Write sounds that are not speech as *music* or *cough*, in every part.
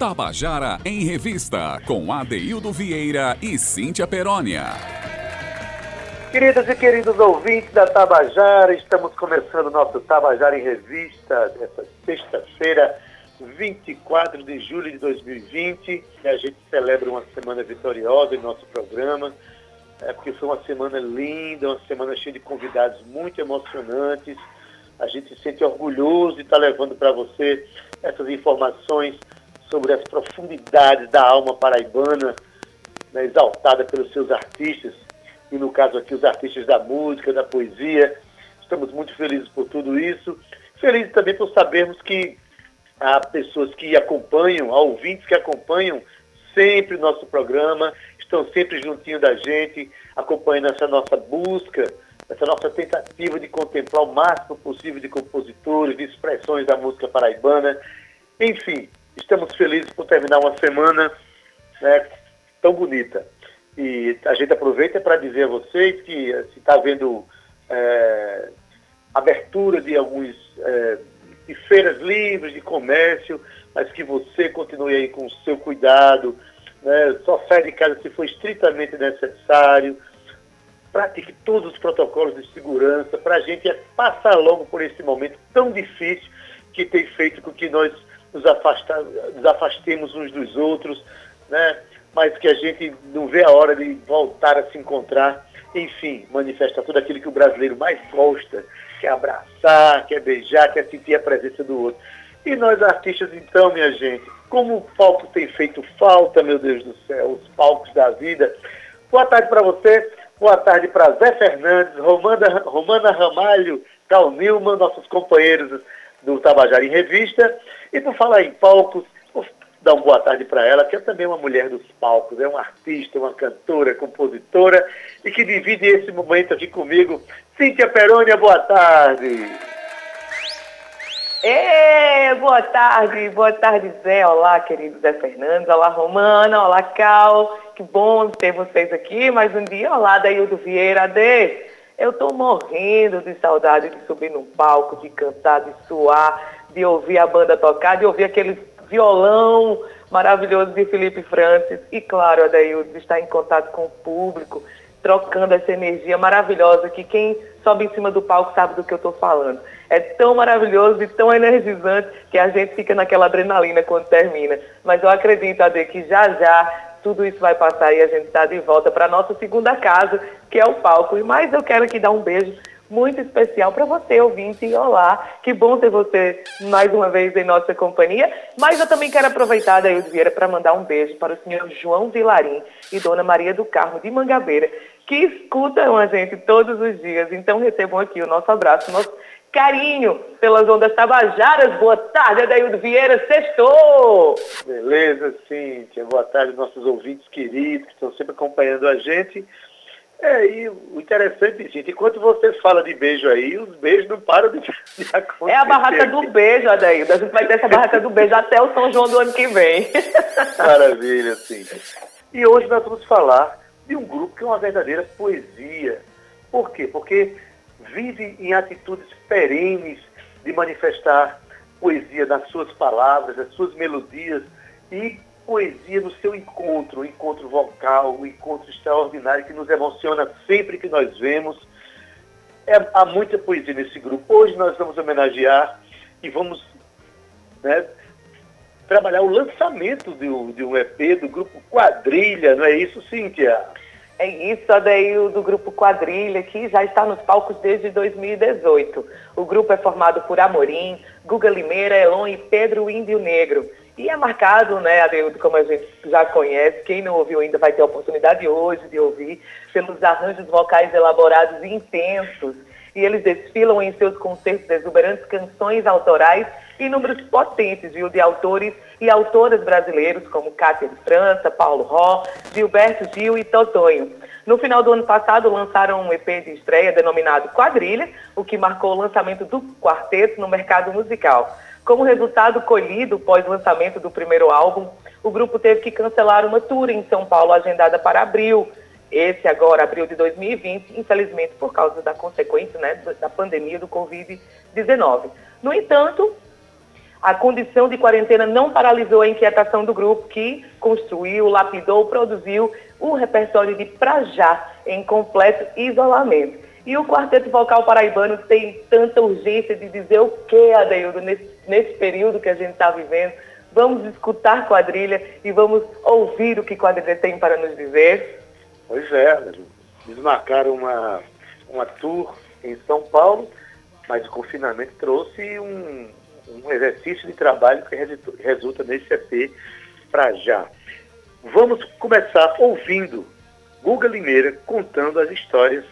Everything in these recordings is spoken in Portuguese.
Tabajara em Revista, com Adeildo Vieira e Cíntia Perónia. Queridas e queridos ouvintes da Tabajara, estamos começando nosso Tabajara em Revista dessa sexta-feira, 24 de julho de 2020. E a gente celebra uma semana vitoriosa em nosso programa, é porque foi uma semana linda, uma semana cheia de convidados muito emocionantes. A gente se sente orgulhoso de estar levando para você essas informações sobre as profundidades da alma paraibana, né, exaltada pelos seus artistas, e no caso aqui os artistas da música, da poesia. Estamos muito felizes por tudo isso. Felizes também por sabermos que há pessoas que acompanham, há ouvintes que acompanham sempre o nosso programa, estão sempre juntinho da gente, acompanhando essa nossa busca, essa nossa tentativa de contemplar o máximo possível de compositores, de expressões da música paraibana. Enfim, estamos felizes por terminar uma semana né, tão bonita. E a gente aproveita para dizer a vocês que se está havendo é, abertura de alguns é, de feiras livres, de comércio, mas que você continue aí com o seu cuidado, né, só sai de casa se for estritamente necessário, pratique todos os protocolos de segurança. Para a gente passar logo por esse momento tão difícil que tem feito com que nós nos, afasta, nos afastemos uns dos outros, né? mas que a gente não vê a hora de voltar a se encontrar, enfim, manifestar tudo aquilo que o brasileiro mais gosta, quer abraçar, quer beijar, quer sentir a presença do outro. E nós artistas, então, minha gente, como o palco tem feito falta, meu Deus do céu, os palcos da vida. Boa tarde para você, boa tarde para Zé Fernandes, Romana, Romana Ramalho, Cal Nilman, nossos companheiros do Tabajara em Revista. E por falar em palcos, vou dar uma boa tarde para ela, que é também uma mulher dos palcos, é uma artista, uma cantora, compositora, e que divide esse momento aqui comigo. Cíntia Perônia, boa tarde. Ei, boa tarde, boa tarde, Zé. Olá, querido Zé Fernandes. Olá, Romana. Olá, Cal. Que bom ter vocês aqui mais um dia. Olá, Daildo Vieira. Adê. Eu estou morrendo de saudade de subir no palco, de cantar, de suar, de ouvir a banda tocar, de ouvir aquele violão maravilhoso de Felipe Francis. E claro, Adaildo, de estar em contato com o público, trocando essa energia maravilhosa que quem sobe em cima do palco sabe do que eu estou falando. É tão maravilhoso e tão energizante que a gente fica naquela adrenalina quando termina. Mas eu acredito, Ade, que já já tudo isso vai passar e a gente está de volta para a nossa segunda casa, que é o palco. E mais eu quero aqui dar um beijo muito especial para você, ouvinte. Olá, que bom ter você mais uma vez em nossa companhia. Mas eu também quero aproveitar, Daí Vieira, para mandar um beijo para o senhor João Vilarim e Dona Maria do Carmo de Mangabeira, que escutam a gente todos os dias. Então recebam aqui o nosso abraço, nosso carinho pelas ondas tabajaras. Boa tarde, Adaildo Vieira, sextou! Beleza, Cíntia. Boa tarde, nossos ouvintes queridos que estão sempre acompanhando a gente. É, e o interessante, gente, enquanto você fala de beijo aí, os beijos não param de, de acontecer. É a barraca do beijo, Adaildo. A gente vai ter essa barraca do beijo até o São João do ano que vem. *laughs* Maravilha, Cíntia. E hoje nós vamos falar de um grupo que é uma verdadeira poesia. Por quê? Porque vive em atitudes perenes de manifestar poesia nas suas palavras, nas suas melodias e poesia no seu encontro, o encontro vocal, o encontro extraordinário que nos emociona sempre que nós vemos. É, há muita poesia nesse grupo. Hoje nós vamos homenagear e vamos né, trabalhar o lançamento de um, de um EP do grupo Quadrilha, não é isso, Cíntia? É isso, daí do grupo Quadrilha, que já está nos palcos desde 2018. O grupo é formado por Amorim, Guga Limeira, Elon e Pedro Índio Negro. E é marcado, né, Adeildo, como a gente já conhece, quem não ouviu ainda vai ter a oportunidade hoje de ouvir, pelos arranjos vocais elaborados e intensos. E eles desfilam em seus concertos exuberantes canções autorais e números potentes, viu, de autores e autoras brasileiros como Cátia de França, Paulo Ró, Gilberto Gil e Totonho. No final do ano passado, lançaram um EP de estreia denominado Quadrilha, o que marcou o lançamento do quarteto no mercado musical. Como resultado colhido pós-lançamento do primeiro álbum, o grupo teve que cancelar uma tour em São Paulo agendada para abril, esse agora, abril de 2020, infelizmente por causa da consequência né, da pandemia do Covid-19. No entanto, A condição de quarentena não paralisou a inquietação do grupo, que construiu, lapidou, produziu um repertório de Pra Já, em completo isolamento. E o Quarteto Vocal Paraibano tem tanta urgência de dizer o que, Adeildo, nesse, nesse período que a gente está vivendo. Vamos escutar quadrilha e vamos ouvir o que quadrilha tem para nos dizer. Pois é, eles uma, uma tour em São Paulo, mas o confinamento trouxe um, um exercício de trabalho que resulta nesse EP para já. Vamos começar ouvindo Guga Limeira contando as histórias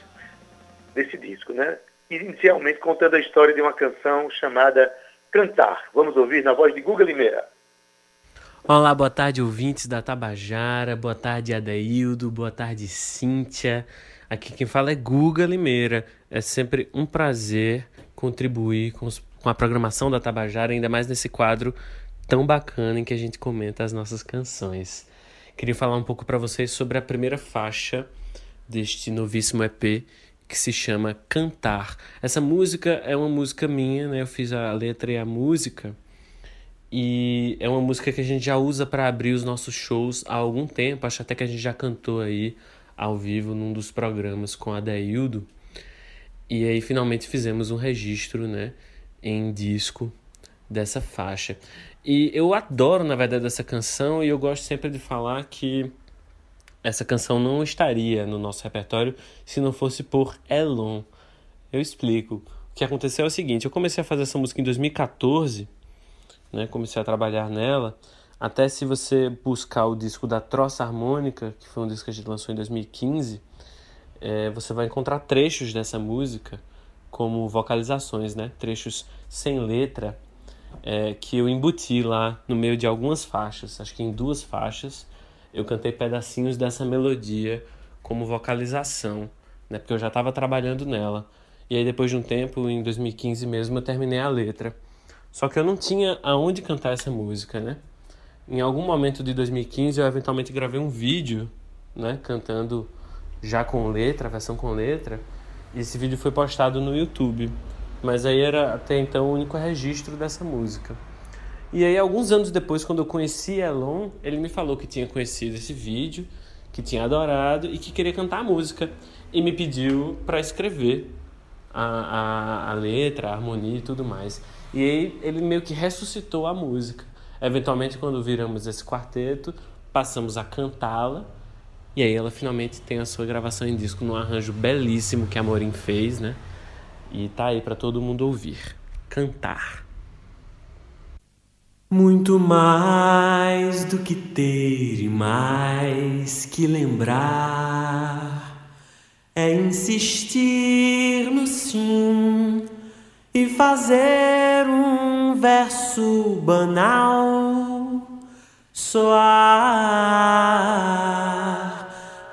desse disco, né? Inicialmente contando a história de uma canção chamada Cantar. Vamos ouvir na voz de Guga Limeira. Olá, boa tarde, ouvintes da Tabajara, boa tarde, Adaildo, boa tarde, Cíntia. Aqui quem fala é Guga Limeira. É sempre um prazer contribuir com, os, com a programação da Tabajara, ainda mais nesse quadro tão bacana em que a gente comenta as nossas canções. Queria falar um pouco para vocês sobre a primeira faixa deste novíssimo EP que se chama Cantar. Essa música é uma música minha, né? Eu fiz a letra e a música e é uma música que a gente já usa para abrir os nossos shows há algum tempo. Acho até que a gente já cantou aí ao vivo num dos programas com a Deildo. E aí finalmente fizemos um registro, né, em disco dessa faixa. E eu adoro, na verdade, essa canção e eu gosto sempre de falar que essa canção não estaria no nosso repertório se não fosse por Elon. Eu explico. O que aconteceu é o seguinte, eu comecei a fazer essa música em 2014 né? Comecei a trabalhar nela. Até se você buscar o disco da Troça Harmônica, que foi um disco que a gente lançou em 2015, é, você vai encontrar trechos dessa música como vocalizações, né? Trechos sem letra é, que eu embuti lá no meio de algumas faixas. Acho que em duas faixas eu cantei pedacinhos dessa melodia como vocalização, né? Porque eu já estava trabalhando nela. E aí depois de um tempo, em 2015 mesmo, eu terminei a letra. Só que eu não tinha aonde cantar essa música, né? Em algum momento de 2015 eu eventualmente gravei um vídeo, né, cantando já com letra, versão com letra, e esse vídeo foi postado no YouTube. Mas aí era até então o único registro dessa música. E aí alguns anos depois, quando eu conheci Elon, ele me falou que tinha conhecido esse vídeo, que tinha adorado e que queria cantar a música e me pediu para escrever a, a, a letra, a harmonia e tudo mais. E aí ele meio que ressuscitou a música. Eventualmente, quando viramos esse quarteto, passamos a cantá-la. E aí ela finalmente tem a sua gravação em disco num arranjo belíssimo que a Morim fez, né? E tá aí para todo mundo ouvir. Cantar. Muito mais do que ter e mais que lembrar é insistir no sim e fazer um verso banal soar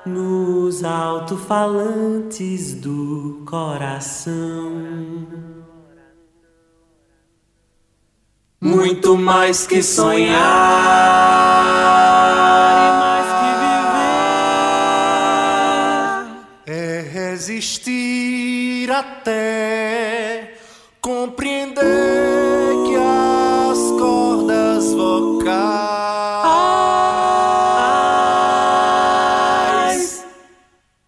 nos alto-falantes do coração. Muito mais que sonhar. E mais que viver. É resistir até compreender que as cordas vocais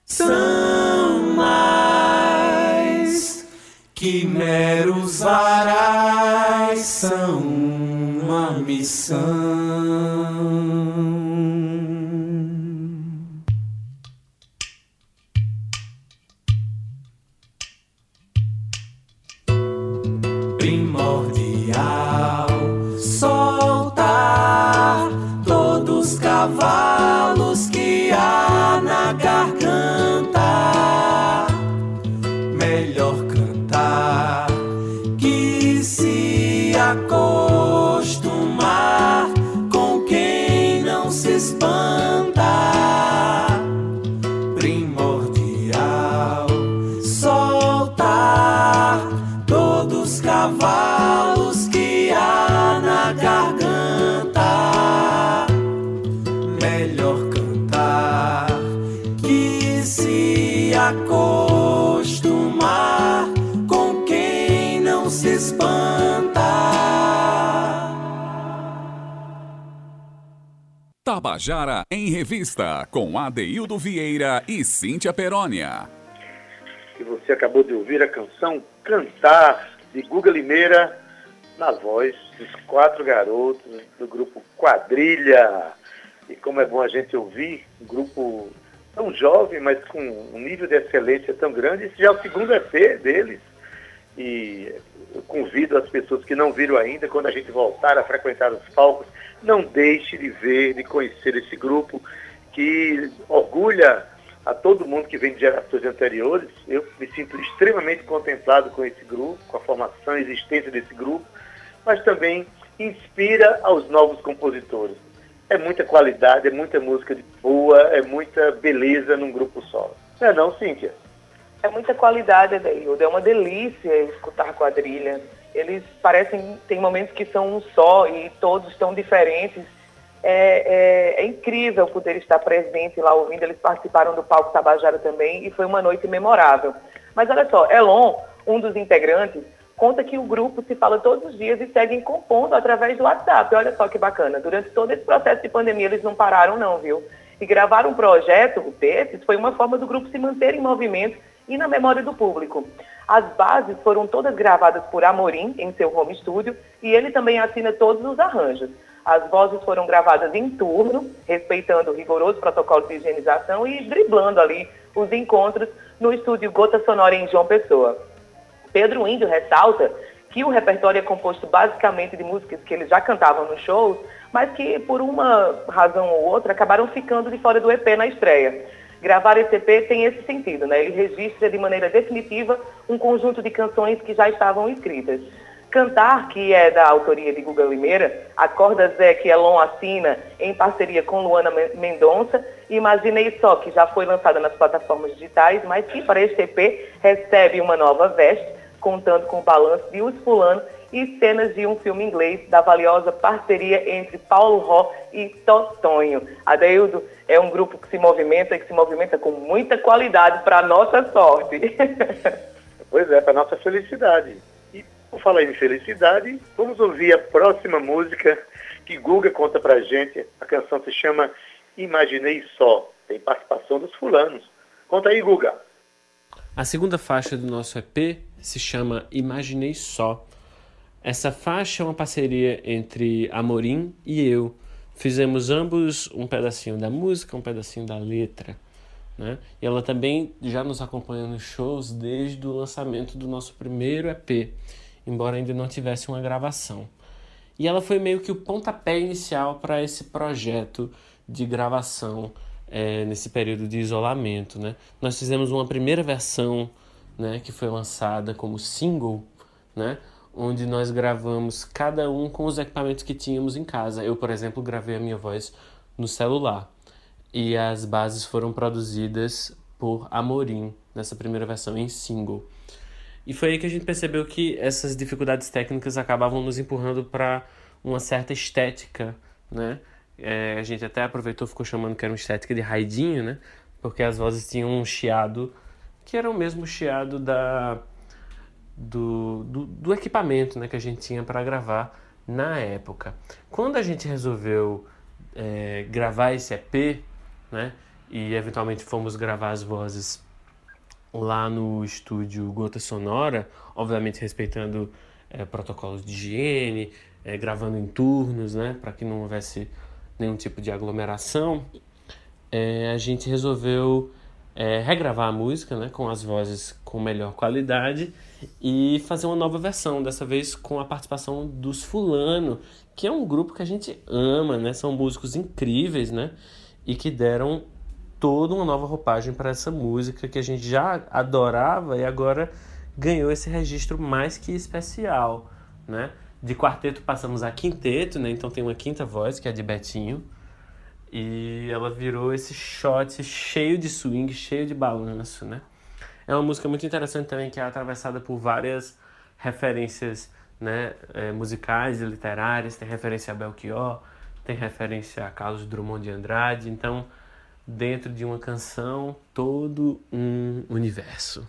são mais que meros varais, são uma Tabajara em Revista, com Adeildo Vieira e Cíntia Perónia. E você acabou de ouvir a canção Cantar, de Guga Limeira, na voz dos quatro garotos do grupo Quadrilha. E como é bom a gente ouvir, um grupo tão jovem, mas com um nível de excelência tão grande. Esse já é o segundo EP deles. E convido as pessoas que não viram ainda, quando a gente voltar a frequentar os palcos, não deixe de ver, de conhecer esse grupo que orgulha a todo mundo que vem de gerações anteriores. Eu me sinto extremamente contemplado com esse grupo, com a formação e existência desse grupo, mas também inspira aos novos compositores. É muita qualidade, é muita música boa, é muita beleza num grupo só. Não é não, Cíntia? É muita qualidade, Adaildo. É uma delícia escutar quadrilha. Eles parecem, tem momentos que são um só e todos estão diferentes. É, é, é, incrível poder estar presente lá ouvindo. Eles participaram do Palco Tabajara também e foi uma noite memorável. Mas olha só, Elon, um dos integrantes, conta que o grupo se fala todos os dias e seguem compondo através do WhatsApp. Olha só que bacana. Durante todo esse processo de pandemia, eles não pararam, não, viu? E gravar um projeto desses foi uma forma do grupo se manter em movimento e na memória do público. As bases foram todas gravadas por Amorim em seu home studio e ele também assina todos os arranjos. As vozes foram gravadas em turno, respeitando o rigoroso protocolo de higienização e driblando ali os encontros no estúdio Gota Sonora em João Pessoa. Pedro Índio ressalta que o repertório é composto basicamente de músicas que eles já cantavam nos shows, mas que por uma razão ou outra acabaram ficando de fora do EP na estreia. Gravar esse EP tem esse sentido, né? Ele registra de maneira definitiva um conjunto de canções que já estavam escritas. Cantar, que é da autoria de Guga Limeira, Acorda Zé, que Elon assina em parceria com Luana Mendonça, Imaginei Só, que já foi lançada nas plataformas digitais, mas que para este EP recebe uma nova veste, contando com o balanço de Os Fulano e cenas de um filme inglês da valiosa parceria entre Paulo Ró e Totonho. Adeildo é um grupo que se movimenta e que se movimenta com muita qualidade para a nossa sorte. *laughs* pois é, para a nossa felicidade. E por falar em felicidade, vamos ouvir a próxima música que Guga conta pra gente. A canção se chama Imaginei Só. Tem participação dos fulanos. Conta aí, Guga. A segunda faixa do nosso EP se chama Imaginei Só. Essa faixa é uma parceria entre Amorim e eu. Fizemos ambos um pedacinho da música, um pedacinho da letra. Né? E ela também já nos acompanha nos shows desde o lançamento do nosso primeiro EP, embora ainda não tivesse uma gravação. E ela foi meio que o pontapé inicial para esse projeto de gravação é, nesse período de isolamento. Né? Nós fizemos uma primeira versão né, que foi lançada como single, né, onde nós gravamos cada um com os equipamentos que tínhamos em casa. Eu, por exemplo, gravei a minha voz no celular e as bases foram produzidas por Amorim nessa primeira versão em single. E foi aí que a gente percebeu que essas dificuldades técnicas acabavam nos empurrando para uma certa estética, né? É, a gente até aproveitou, ficou chamando que era uma estética de raidinho, né? Porque as vozes tinham um chiado que era o mesmo chiado da do, do, do equipamento né, que a gente tinha para gravar na época. Quando a gente resolveu é, gravar esse EP, né, e eventualmente fomos gravar as vozes lá no estúdio Gota Sonora, obviamente respeitando é, protocolos de higiene, é, gravando em turnos, né, para que não houvesse nenhum tipo de aglomeração, é, a gente resolveu é, regravar a música né, com as vozes com melhor qualidade e fazer uma nova versão, dessa vez com a participação dos Fulano, que é um grupo que a gente ama, né? São músicos incríveis, né? E que deram toda uma nova roupagem para essa música que a gente já adorava e agora ganhou esse registro mais que especial, né? De quarteto passamos a quinteto, né? Então tem uma quinta voz, que é a de Betinho, e ela virou esse shot cheio de swing, cheio de balanço, né? É uma música muito interessante também que é atravessada por várias referências né, é, musicais e literárias. Tem referência a Belchior, tem referência a Carlos Drummond de Andrade. Então, dentro de uma canção, todo um universo.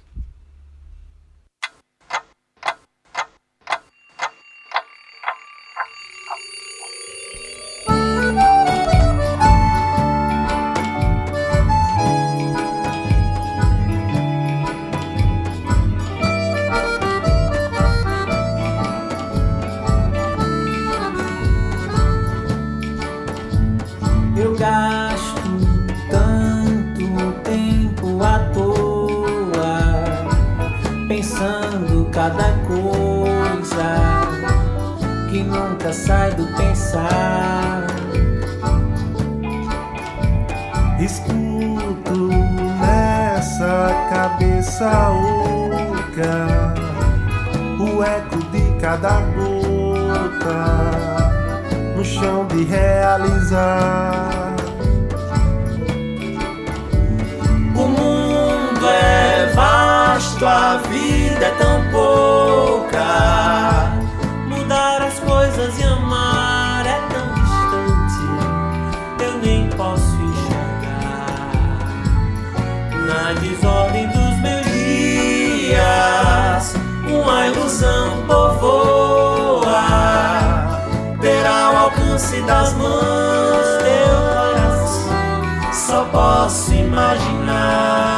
Cabeça oca o eco de cada gota no chão de realizar. O mundo é vasto, a vida é tão pouca. Das mãos teu coração. Só posso imaginar.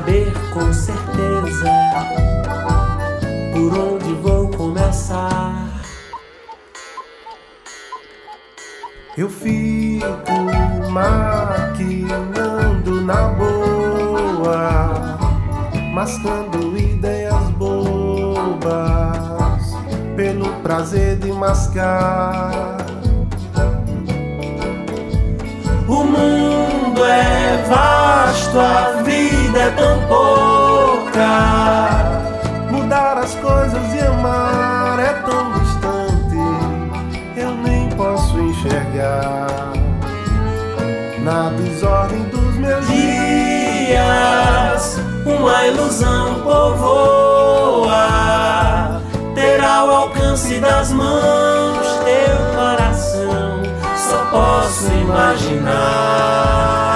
Saber com certeza por onde vou começar. Eu fico maquinando na boa, mascando ideias bobas, pelo prazer de mascar. O mundo é vasto, a vida é tão pouca. Mudar as coisas e amar é tão distante, eu nem posso enxergar. Na desordem dos meus dias, uma ilusão povoa. Terá o alcance das mãos teu coração só posso imaginar.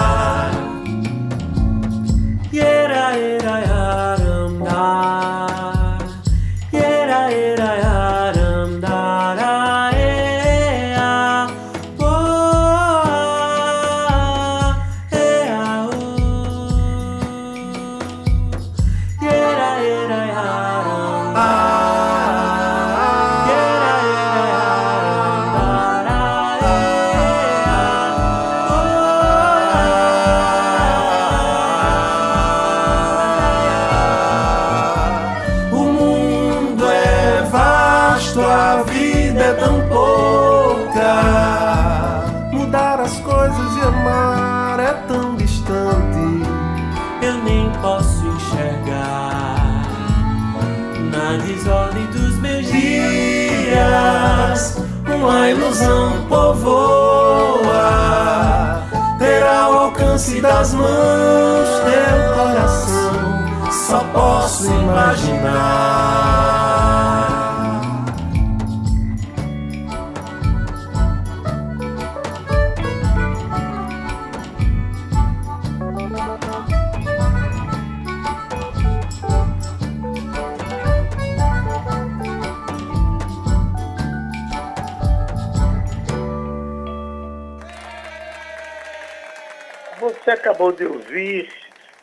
Você acabou de ouvir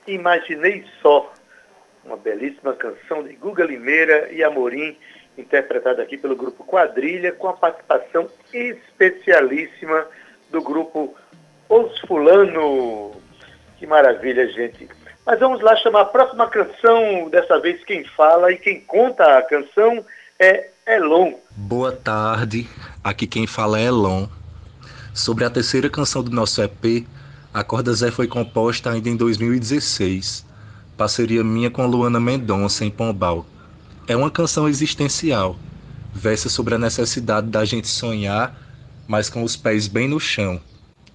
Imaginei Só, belíssima canção de Guga Limeira e Amorim, interpretada aqui pelo grupo Quadrilha, com a participação especialíssima do grupo Os Fulano. Que maravilha, gente. Mas vamos lá chamar a próxima canção, dessa vez quem fala e quem conta a canção é Elon. Boa tarde, aqui quem fala é Elon. Sobre a terceira canção do nosso EP, a Corda Zé foi composta ainda em 2016, parceria minha com a Luana Mendonça em Pombal. É uma canção existencial, versa sobre a necessidade da gente sonhar, mas com os pés bem no chão.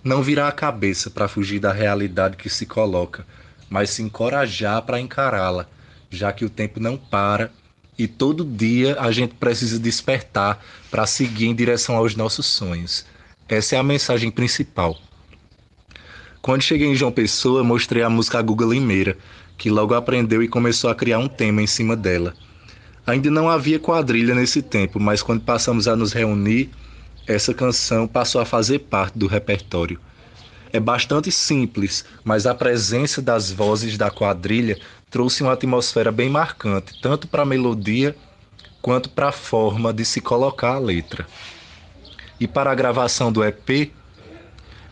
Não virar a cabeça para fugir da realidade que se coloca, mas se encorajar para encará-la, já que o tempo não para e todo dia a gente precisa despertar para seguir em direção aos nossos sonhos. Essa é a mensagem principal. Quando cheguei em João Pessoa, mostrei a música a Guga Limeira, que logo aprendeu e começou a criar um tema em cima dela. Ainda não havia quadrilha nesse tempo, mas quando passamos a nos reunir, essa canção passou a fazer parte do repertório. É bastante simples, mas a presença das vozes da quadrilha trouxe uma atmosfera bem marcante, tanto para a melodia quanto para a forma de se colocar a letra. E para a gravação do EP,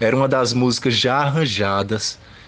era uma das músicas já arranjadas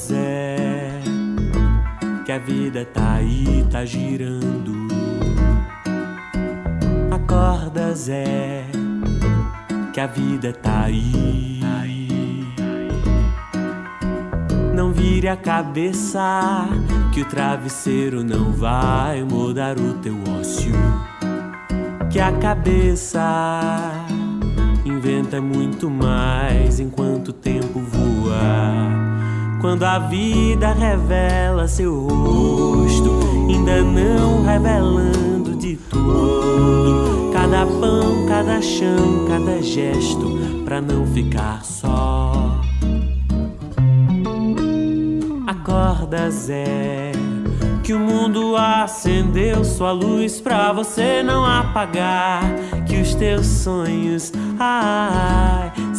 Zé, que a vida tá aí, tá girando. Acorda Zé, que a vida tá aí. Não vire a cabeça, que o travesseiro não vai mudar o teu ócio. Que a cabeça inventa muito mais enquanto o tempo voa. Quando a vida revela seu rosto, ainda não revelando de tudo. Cada pão, cada chão, cada gesto, pra não ficar só. Acorda, Zé que o mundo acendeu sua luz pra você não apagar. Que os teus sonhos, ai,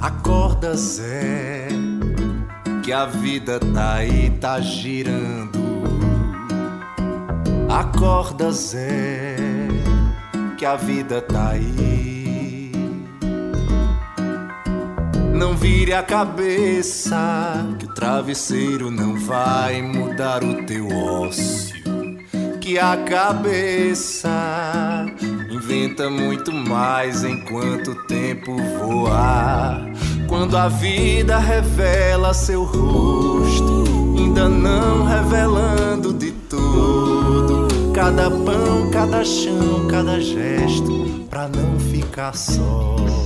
Acorda Zé que a vida tá aí tá girando Acorda Zé que a vida tá aí Não vire a cabeça, que o travesseiro não vai mudar o teu ócio. Que a cabeça inventa muito mais enquanto o tempo voa. Quando a vida revela seu rosto, ainda não revelando de tudo. Cada pão, cada chão, cada gesto, pra não ficar só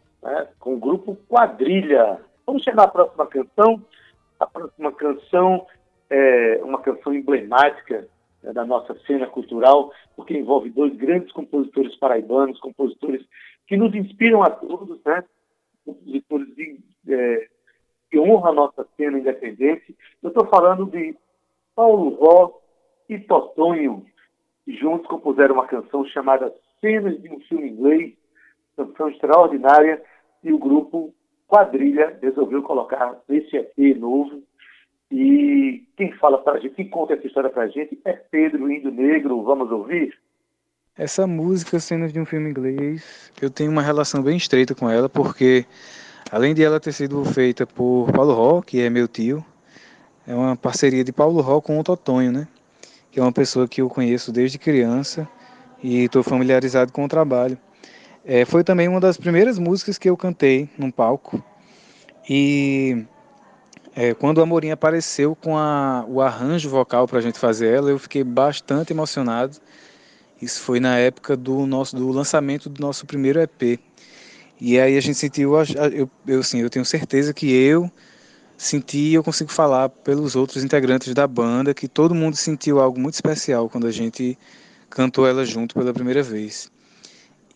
né, com o grupo Quadrilha. Vamos chegar à próxima canção. A próxima canção é uma canção emblemática né, da nossa cena cultural, porque envolve dois grandes compositores paraibanos, compositores que nos inspiram a todos, né? compositores de, é, que honram a nossa cena independente. Eu estou falando de Paulo Ró e Totonho, que juntos compuseram uma canção chamada Cenas de um Filme Inglês, canção extraordinária e o grupo Quadrilha resolveu colocar esse EP novo. E quem fala para a gente, quem conta essa história para a gente é Pedro Indo Negro. Vamos ouvir? Essa música, Cenas de um Filme Inglês, eu tenho uma relação bem estreita com ela, porque além de ela ter sido feita por Paulo Ró, que é meu tio, é uma parceria de Paulo Ró com o Totonho, né? Que é uma pessoa que eu conheço desde criança e estou familiarizado com o trabalho. É, foi também uma das primeiras músicas que eu cantei num palco. E É, quando a Amorim apareceu com a, o arranjo vocal para a gente fazer ela, eu fiquei bastante emocionado. Isso foi na época do nosso do lançamento do nosso primeiro EP. E aí a gente sentiu, eu, eu, assim, eu tenho certeza que eu senti, eu consigo falar pelos outros integrantes da banda, que todo mundo sentiu algo muito especial quando a gente cantou ela junto pela primeira vez.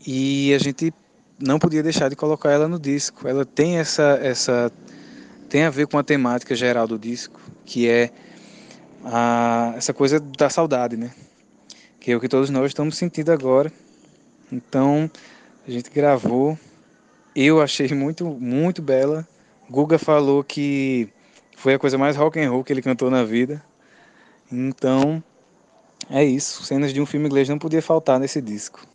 E a gente não podia deixar de colocar ela no disco. Ela tem essa essa tem a ver com a temática geral do disco, que é a, essa coisa da saudade, né? Que é o que todos nós estamos sentindo agora. Então, a gente gravou. Eu achei muito, muito bela. Guga falou que foi a coisa mais rock and roll que ele cantou na vida. Então, é isso. Cenas de um filme inglês não podia faltar nesse disco.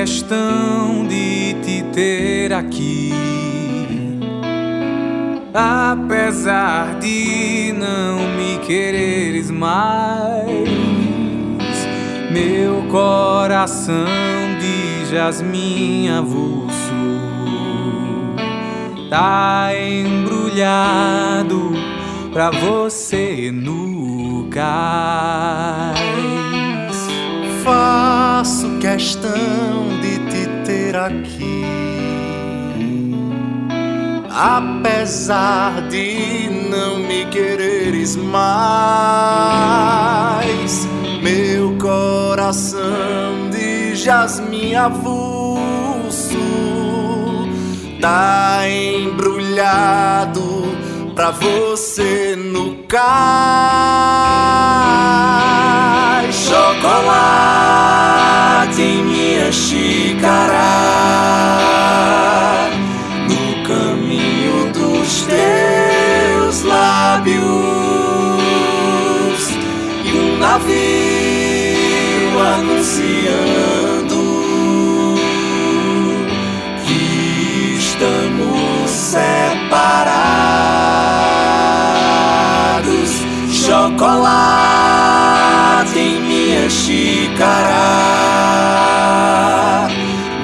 Questão de te ter aqui. Apesar de não me quereres mais, meu coração de jasmim avulso tá embrulhado pra você no cais faço questão de te ter aqui. Apesar de não me quereres mais, meu coração de jasmim avulso tá embrulhado pra você no cais. Chocolate minha xícara, no caminho dos teus lábios, e um navio anunciando xícara,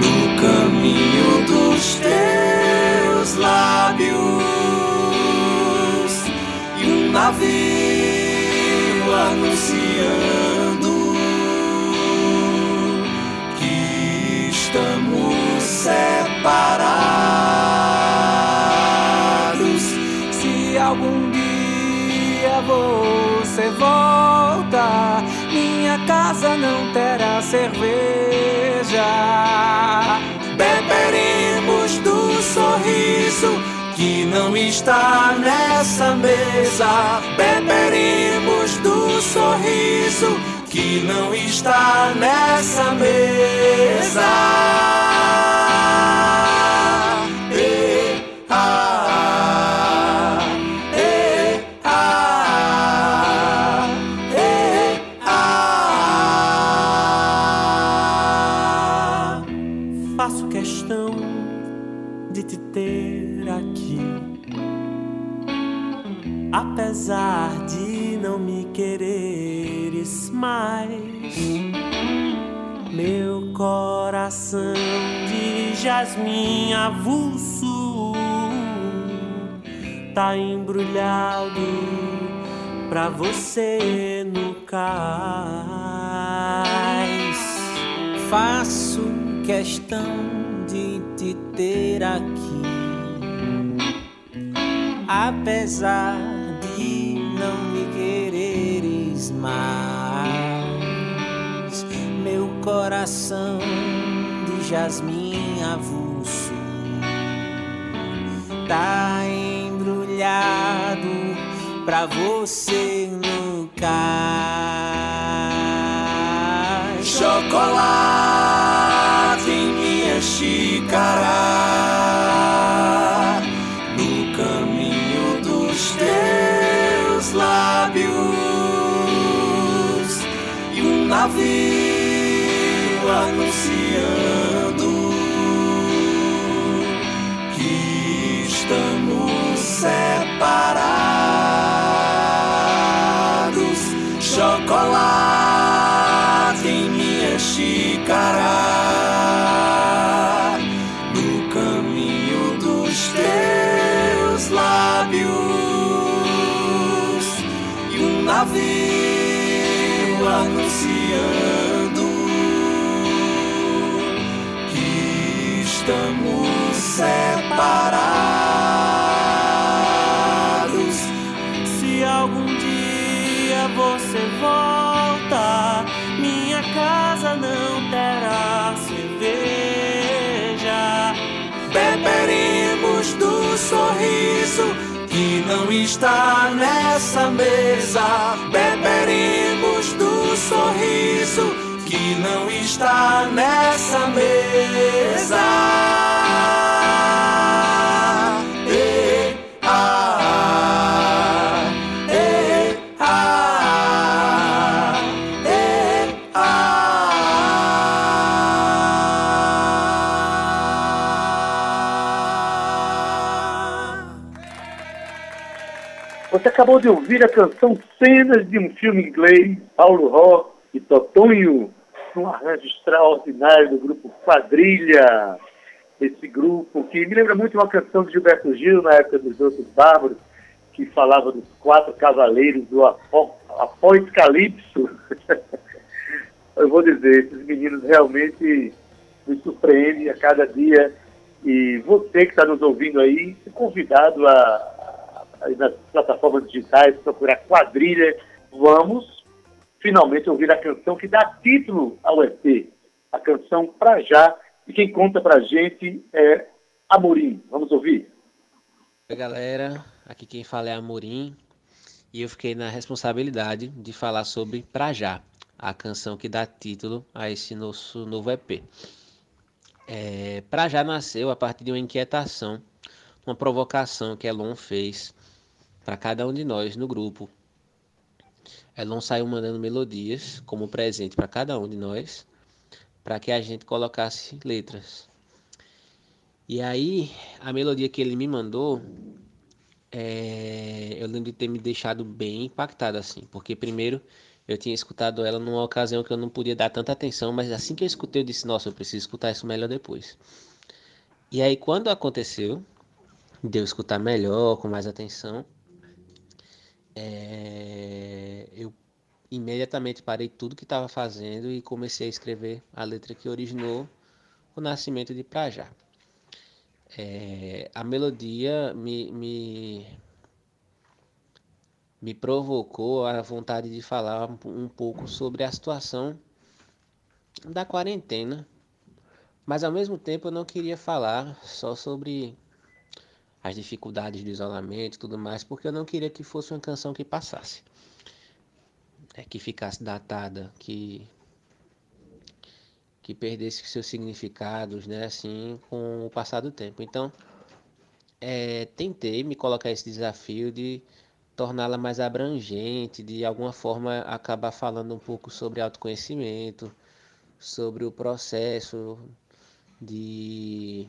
no caminho dos teus lábios, e um navio anunciando que estamos separados. Se algum dia você volta, cerveja. Beberemos do sorriso que não está nessa mesa. Beberemos do sorriso que não está nessa mesa. Apesar de não me quereres mais. Meu coração de jasmim avulso tá embrulhado pra você no cais. Faço questão de te ter aqui, apesar não me quereres mais. Meu coração de jasmim avulso tá embrulhado pra você no cais. Chocolate em minha xícara, e que não está nessa mesa. Beberemos do sorriso que não está nessa mesa. Você acabou de ouvir a canção Cenas de um Filme Inglês, Paulo Ró e Totonho, num arranjo extraordinário do grupo Quadrilha. Esse grupo que me lembra muito uma canção de Gilberto Gil, na época dos Outros Bárbaros, que falava dos quatro cavaleiros do após. *laughs* Eu vou dizer, esses meninos realmente me surpreendem a cada dia. E você que está nos ouvindo aí, convidado a, nas plataformas digitais, procurar quadrilha. Vamos finalmente ouvir a canção que dá título ao EP, a canção Pra Já, e quem conta pra gente é Amorim. Vamos ouvir? Oi, galera. Aqui quem fala é Amorim. E eu fiquei na responsabilidade de falar sobre Pra Já, a canção que dá título a esse nosso novo EP. É, pra Já nasceu a partir de uma inquietação, uma provocação que Elon fez para cada um de nós no grupo. Elon saiu mandando melodias como presente para cada um de nós, para que a gente colocasse letras. E aí, a melodia que ele me mandou, é... eu lembro de ter me deixado bem impactado assim, porque primeiro eu tinha escutado ela numa ocasião que eu não podia dar tanta atenção, mas assim que eu escutei, eu disse: Nossa, eu preciso escutar isso melhor depois. E aí, quando aconteceu, de eu escutar melhor, com mais atenção, é, eu imediatamente parei tudo que estava fazendo e comecei a escrever a letra que originou o nascimento de Prajá. É, a melodia me, me, me provocou a vontade de falar um pouco sobre a situação da quarentena, mas ao mesmo tempo eu não queria falar só sobre as dificuldades do isolamento e tudo mais, porque eu não queria que fosse uma canção que passasse. É, que ficasse datada, que que perdesse seus significados, né, assim, com o passar do tempo. Então, é, tentei me colocar esse desafio de torná-la mais abrangente, de alguma forma acabar falando um pouco sobre autoconhecimento, sobre o processo de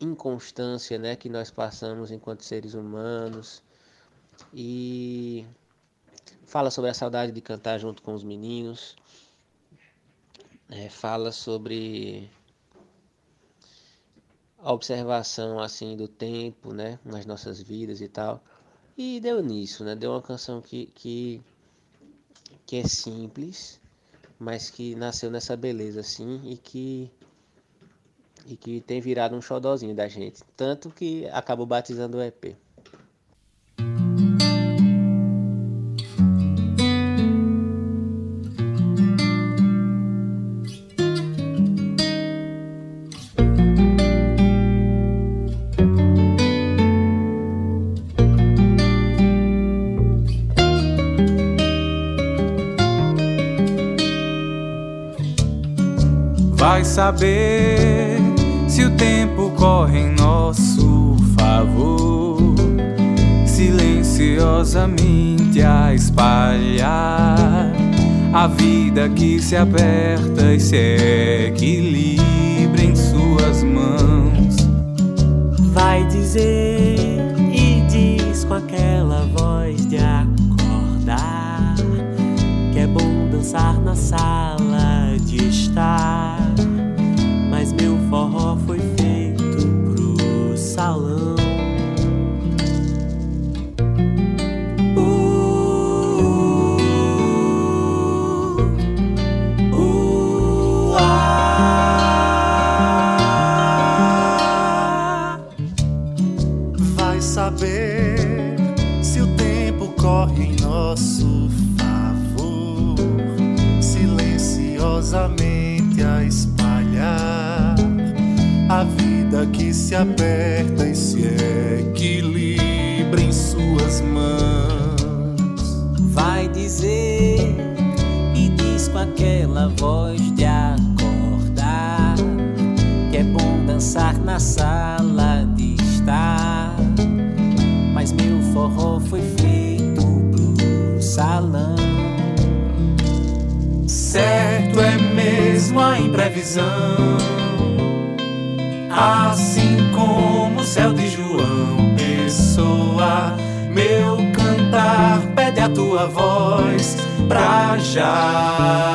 inconstância né, que nós passamos enquanto seres humanos. E fala sobre a saudade de cantar junto com os meninos. É, fala sobre a observação assim do tempo, né, nas nossas vidas e tal. E deu nisso, né? Deu uma canção que, que, que é simples, mas que nasceu nessa beleza assim e que e que tem virado um xodózinho da gente, tanto que acabou batizando o EP. Saber silenciosamente a espalhar a vida que se aperta e se equilibra em suas mãos. Vai dizer e diz com aquela voz de acordar que é bom dançar na sala de estar meu forró foi voz de acordar que é bom dançar na sala de estar. Mas meu forró foi feito pro salão. Certo é mesmo a imprevisão. Assim como o céu de João Pessoa, meu cantar pede a tua voz pra já.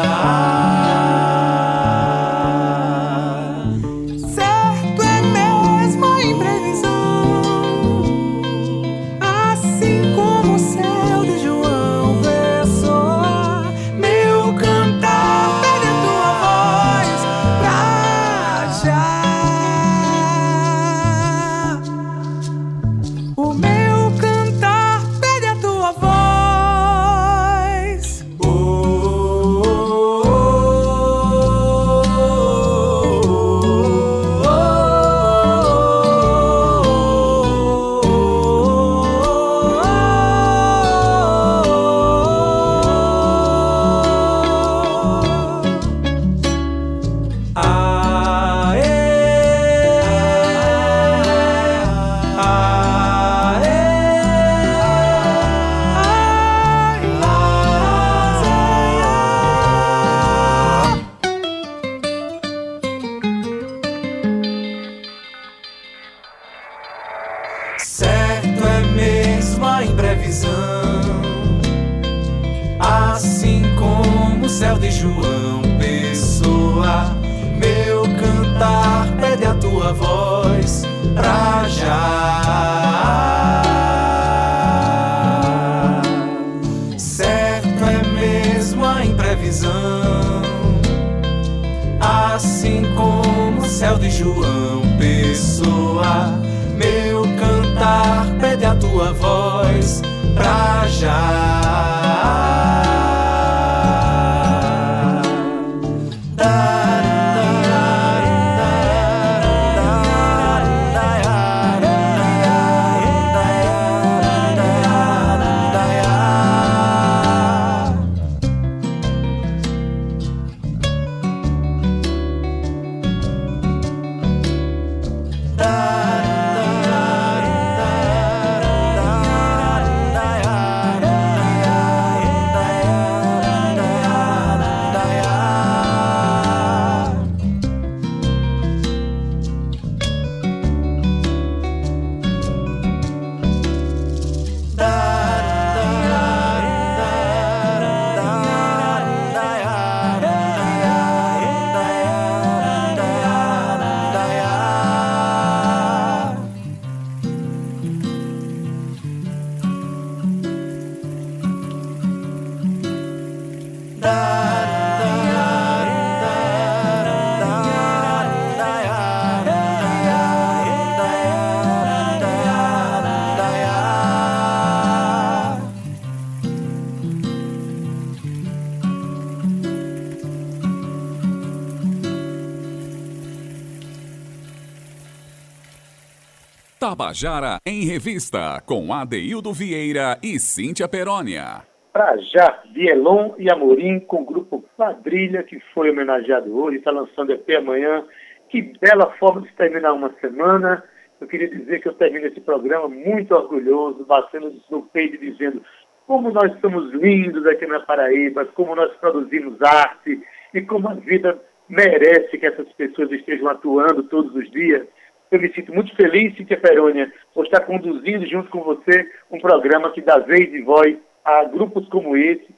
Tabajara em Revista, com Adeildo Vieira e Cíntia Perónia. Pra já, Vielon e Amorim com o grupo Quadrilha, que foi homenageado hoje, está lançando EP amanhã. Que bela forma de terminar uma semana. Eu queria dizer que eu termino esse programa muito orgulhoso, batendo no peito e dizendo como nós somos lindos aqui na Paraíba, como nós produzimos arte e como a vida merece que essas pessoas estejam atuando todos os dias. Eu me sinto muito feliz, Cíntia Perônia, por estar conduzindo junto com você um programa que dá vez e voz a grupos como esse,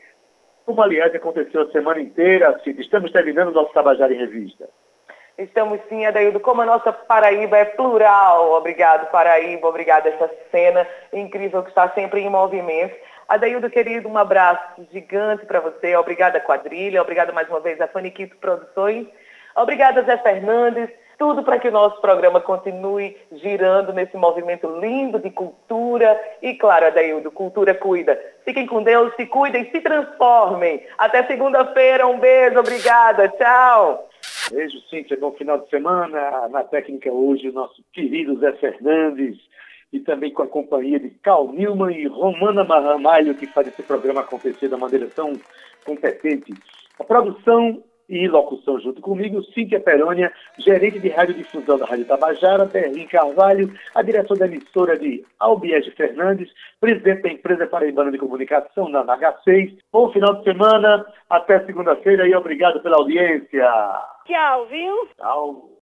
como aliás aconteceu a semana inteira, Cíntia. Estamos terminando o nosso Tabajara em Revista. Estamos sim, Adaildo. Como a nossa Paraíba é plural. Obrigado, Paraíba. Obrigado essa cena incrível que está sempre em movimento. Adaildo, querido, um abraço gigante para você. Obrigada, quadrilha. Obrigada mais uma vez a Faniquito Produções. Obrigada, Zé Fernandes. Tudo para que o nosso programa continue girando nesse movimento lindo de cultura. E, claro, Adaildo, cultura cuida. Fiquem com Deus, se cuidem, se transformem. Até segunda-feira. Um beijo, obrigada. Tchau. Beijo, Cíntia. Bom final de semana. Na técnica hoje, o nosso querido Zé Fernandes. E também com a companhia de Cal Newman e Romana Ramalho, que faz esse programa acontecer da maneira tão competente. A produção e locução junto comigo, Cíntia Perônia, gerente de radiodifusão da Rádio Tabajara, Berlim Carvalho, a direção da emissora de Albiege Fernandes, presidente da empresa Paraibana de Comunicação, na NH6. Bom final de semana, até segunda-feira e obrigado pela audiência. Tchau, viu? Tchau.